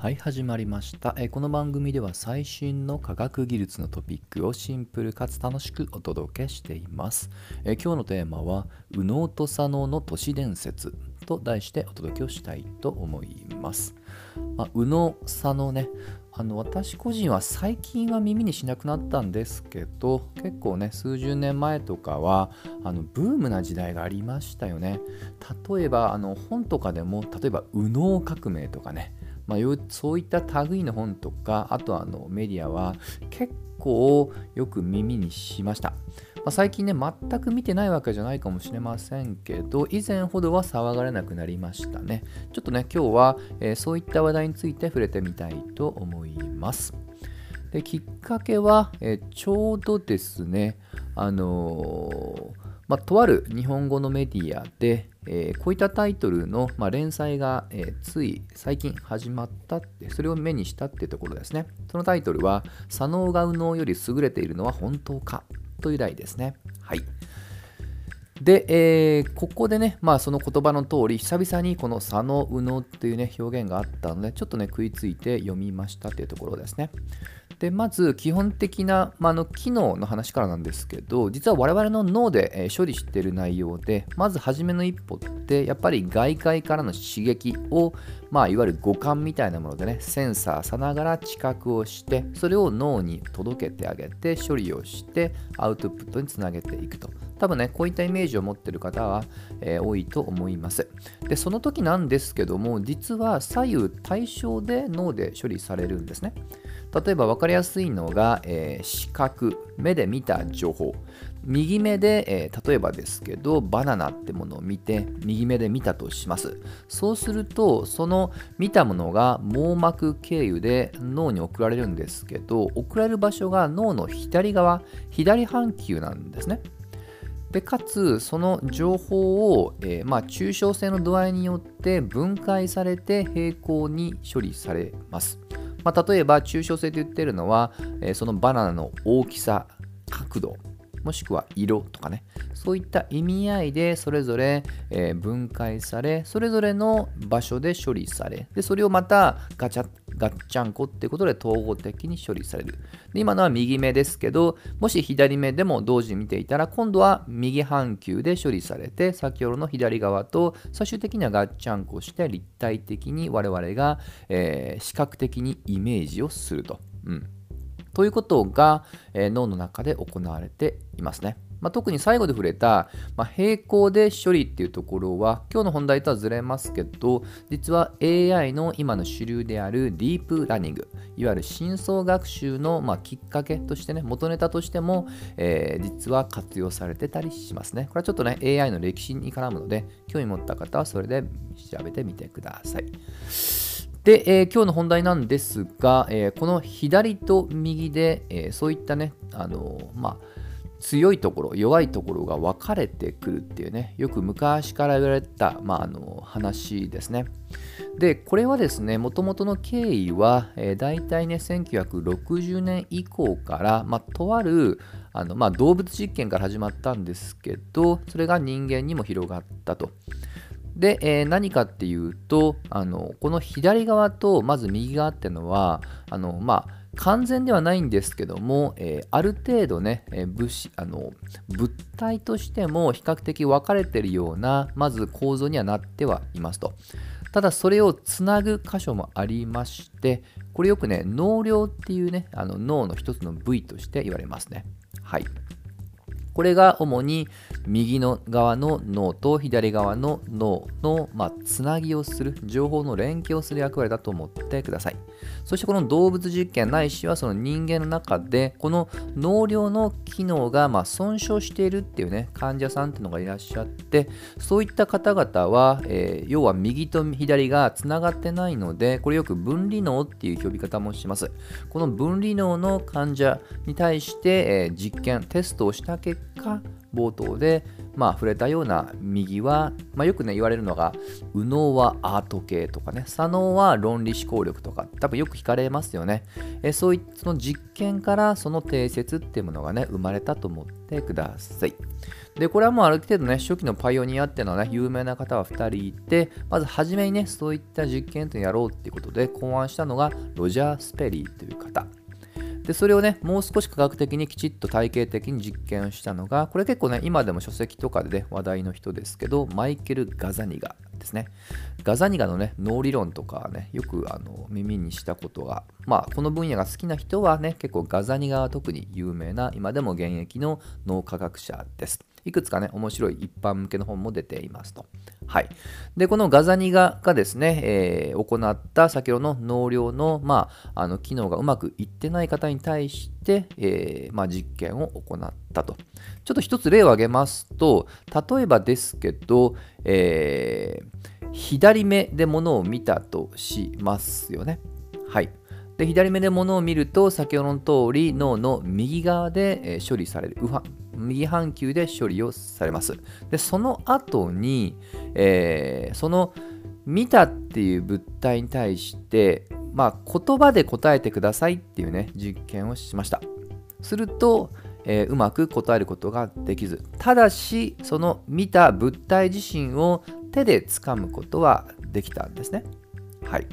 はい始まりました。えこの番組では最新の科学技術のトピックをシンプルかつ楽しくお届けしています。え今日のテーマは右脳と左脳の都市伝説と題してお届けをしたいと思います、まあ、右脳左脳ねあの私個人は最近は耳にしなくなったんですけど結構ね数十年前とかはあのブームな時代がありましたよね。例えばあの本とかでも例えば右脳革命とかねまあ、そういった類の本とかあとあのメディアは結構よく耳にしました、まあ、最近ね全く見てないわけじゃないかもしれませんけど以前ほどは騒がれなくなりましたね。ちょっとね今日は、えー、そういった話題について触れてみたいと思います。できっかけは、えー、ちょうどですねあのーまあ、とある日本語のメディアで、えー、こういったタイトルの、まあ、連載が、えー、つい最近始まったって、それを目にしたっていうところですね。そのタイトルは、左脳が右脳より優れているのは本当か？という題ですね。はい。で、えー、ここでね、まあその言葉の通り、久々にこの左脳右脳っていうね、表現があったので、ちょっとね、食いついて読みましたっていうところですね。でまず基本的な、まあ、の機能の話からなんですけど実は我々の脳で、え処理している内容でまず初めの一歩ってやっぱり外界からの刺激を、まあ、いわゆる五感みたいなものでねセンサーさながら知覚をしてそれを脳に届けてあげて処理をしてアウトプットにつなげていくと。多分ねこういったイメージを持ってる方は、えー、多いと思います。でその時なんですけども実は左右対称で脳で処理されるんですね。例えば分かりやすいのが、えー、視覚、目で見た情報。右目で、えー、例えばですけど、バナナってものを見て、右目で見たとします。そうすると、その見たものが網膜経由で脳に送られるんですけど、送られる場所が脳の左側、左半球なんですね。でかつその情報を、えー、まあ、抽象性の度合いによって分解されて平行に処理されます。まあ、例えば抽象性と言ってるのは、えー、そのバナナの大きさ角度もしくは色とかね。そういった意味合いでそれぞれ、え、分解されそれぞれの場所で処理され。でそれをまたガチャガッチャンコっていうことで統合的に処理される。で今のは右目ですけどもし左目でも同時に見ていたら今度は右半球で処理されて先ほどの左側と最終的にはガッチャンコして立体的に我々が、えー、視覚的にイメージをすると。うん。ということが、えー、脳の中で行われていますね。まあ、特に最後で触れた、まあ、並行で処理っていうところは今日の本題とはずれますけど実は AI の今の主流であるディープラーニングいわゆる深層学習の、まあ、きっかけとしてね元ネタとしても、えー、実は活用されてたりしますねこれはちょっとね AI の歴史に絡むので興味持った方はそれで調べてみてください。で、えー、今日の本題なんですが、えー、この左と右で、えー、そういったね、あのまあ、強いところ、弱いところが分かれてくるっていうね、よく昔から言われた、まあ、あの話ですね。で、これはですね、もともとの経緯は、えー、大体ね、1960年以降から、まあ、とあるあの、まあ、動物実験から始まったんですけど、それが人間にも広がったと。で、えー、何かっていうとあのこの左側とまず右側っていうのはあのまあ完全ではないんですけども、えー、ある程度ね、えー、物あの物体としても比較的分かれてるようなまず構造にはなってはいますと。ただそれをつなぐ箇所もありましてこれよくね脳梁っていうねあの脳の一つの部位として言われますね。はい。これが主に右の側の脳と左側の脳の、まあ、つなぎをする、情報の連携をする役割だと思ってください。そしてこの動物実験ないしはその人間の中で、この脳量の機能がま損傷しているっていうね、患者さんっていうのがいらっしゃって、そういった方々は、えー、要は右と左がつながってないので、これよく分離脳っていう呼び方もします。この分離脳の患者に対して、えー、実験、テストをした結果冒頭でまあ触れたような右は、まあ、よくね言われるのが右脳はアート系とかね左脳は論理思考力とか多分よく聞かれますよね。えそういったその実験からその定説っていうものがね生まれたと思ってください。でこれはもうある程度ね初期のパイオニアっていうのはね有名な方は2人いてまず初めにねそういった実験というのをやろうっていうことで考案したのがロジャー・スペリーという方。でそれをねもう少し科学的にきちっと体系的に実験をしたのがこれ結構ね今でも書籍とかで、ね、話題の人ですけどマイケル・ガザニガですね。ガザニガのね脳理論とかねよくあの耳にしたことがまあこの分野が好きな人はね結構ガザニガは特に有名な今でも現役の脳科学者です。いくつかね、面白い一般向けの本も出ていますと。はい。で、このガザニガがですね、えー、行った先ほどの脳量の、まあ、あの機能がうまくいってない方に対して、えー、まあ、実験を行ったと。ちょっと一つ例を挙げますと、例えばですけど、えー、左目で物を見たとしますよね。はい。で左目で物を見ると先ほどの通り脳の右側で、処理される右右半球で処理をされます。でその後に、えー、その見たっていう物体に対してまあ言葉で答えてくださいっていうね実験をしました。すると、えー、うまく答えることができずただしその見た物体自身を手で掴むことはできたんですね。はい。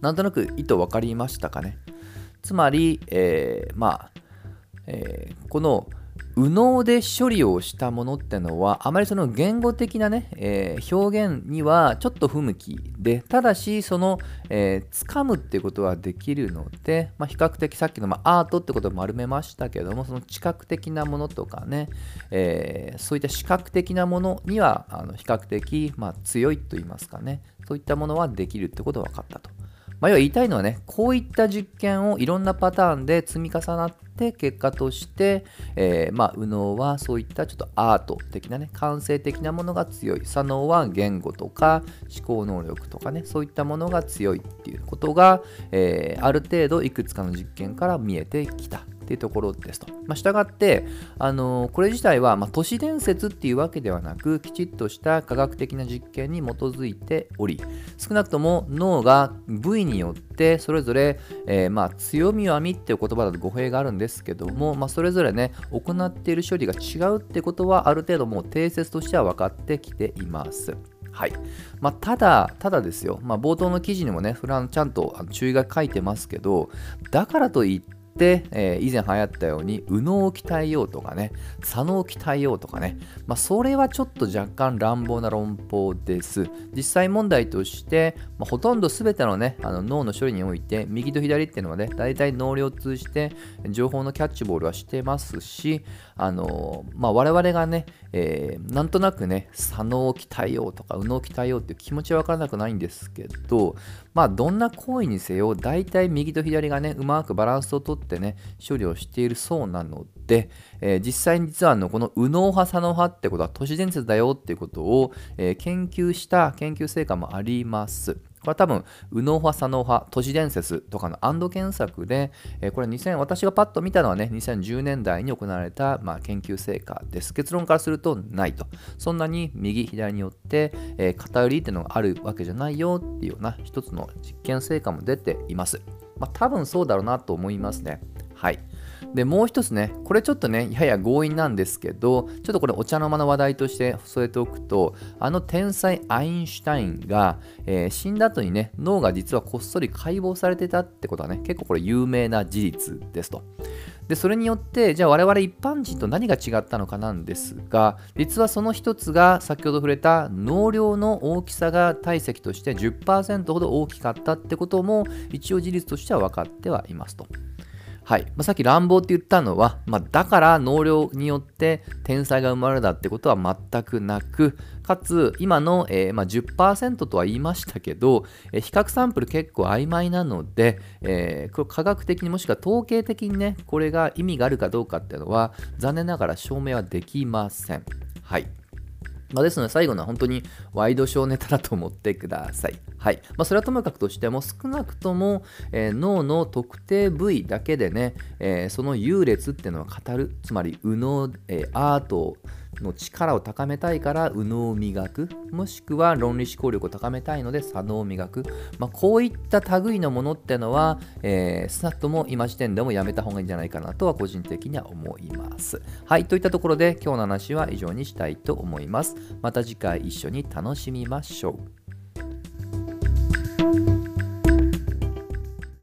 なんとなく意図分かりましたかね。つまり、えー、まあ、えー、この右脳で処理をしたものってのはあまりその言語的なね、えー、表現にはちょっと不向きでただしその、えー、掴むっていうことはできるので、まあ、比較的さっきの、まあ、アートってことを丸めましたけどもその知覚的なものとかね、えー、そういった視覚的なものにはあの比較的、まあ、強いと言いますかねそういったものはできるってことが分かったと。まあ、要は言いたいのはね、こういった実験をいろんなパターンで積み重なって結果として、えー、まあ、右脳はそういったちょっとアート的なね、感性的なものが強い。左脳は言語とか思考能力とかね、そういったものが強いっていうことが、えー、ある程度いくつかの実験から見えてきた。っていうところですと。まあ、したがって、あの、これ自体は、まあ、都市伝説っていうわけではなく、きちっとした科学的な実験に基づいており、少なくとも脳が部位によってそれぞれ、えー、まあ、強み弱みっていう言葉だと語弊があるんですけども、まあ、それぞれね、行っている処理が違うってことは、ある程度もう定説としては分かってきています。はいまあ、ただ、ただですよ、まあ、冒頭の記事にもね、フランちゃんと注意が書いてますけど、だからといって、えー、以前流行ったように右脳を鍛えようとかね左脳を鍛えようとかね、まあ、それはちょっと若干乱暴な論法です。実際問題として、まあ、ほとんど全てのねあの脳の処理において右と左っていうのはね大体脳量を通じて情報のキャッチボールはしてますしあのまあ、我々がね、えー、なんとなくね左脳を鍛えようとか右脳を鍛えようっていう気持ちは分からなくないんですけどまあどんな行為にせよ大体右と左がねうまくバランスをとってってね処理をしているそうなので、えー、実際に実はあのこの右脳派左脳派ってことは都市伝説だよっていうことを、えー、研究した研究成果もあります。これ多分、右脳派、左脳派、都市伝説とかのアンド検索で、えー、これ2000、私がパッと見たのはね、2010年代に行われた、まあ、研究成果です。結論からするとないと。そんなに右、左によって、えー、偏りっていうのがあるわけじゃないよっていうような一つの実験成果も出ています。まあ、多分そうだろうなと思いますね。はい。で、もう一つね、これちょっとね、やや強引なんですけど、ちょっとこれお茶の間の話題として添えておくと、あの天才アインシュタインが、えー、死んだ後にね、脳が実はこっそり解剖されてたってことはね、結構これ有名な事実ですと。で、それによって、じゃあ我々一般人と何が違ったのかなんですが、実はその一つが先ほど触れた脳量の大きさが体積として10%ほど大きかったってことも一応事実としては分かってはいますと。はい。まあ、さっき乱暴って言ったのは、まあ、だから能量によって天才が生まれたってことは全くなく、かつ今の、えー、まあ、10%とは言いましたけど、えー、比較サンプル結構曖昧なので、えー、これ科学的にもしくは統計的にね、これが意味があるかどうかっていうのは残念ながら証明はできません。はい。まあ、ですので最後のは本当にワイドショーネタだと思ってください。はいまあ、それはともかくとしても少なくとも、えー、脳の特定部位だけでね、えー、その優劣っていうのは語るつまり右脳、えー、アートの力を高めたいから右脳を磨くもしくは論理思考力を高めたいので左脳を磨く、まあ、こういった類のものってのは、えー、スナットも今時点でもやめた方がいいんじゃないかなとは個人的には思います。はいといったところで今日の話は以上にしたいと思います。また次回一緒に楽しみましょう。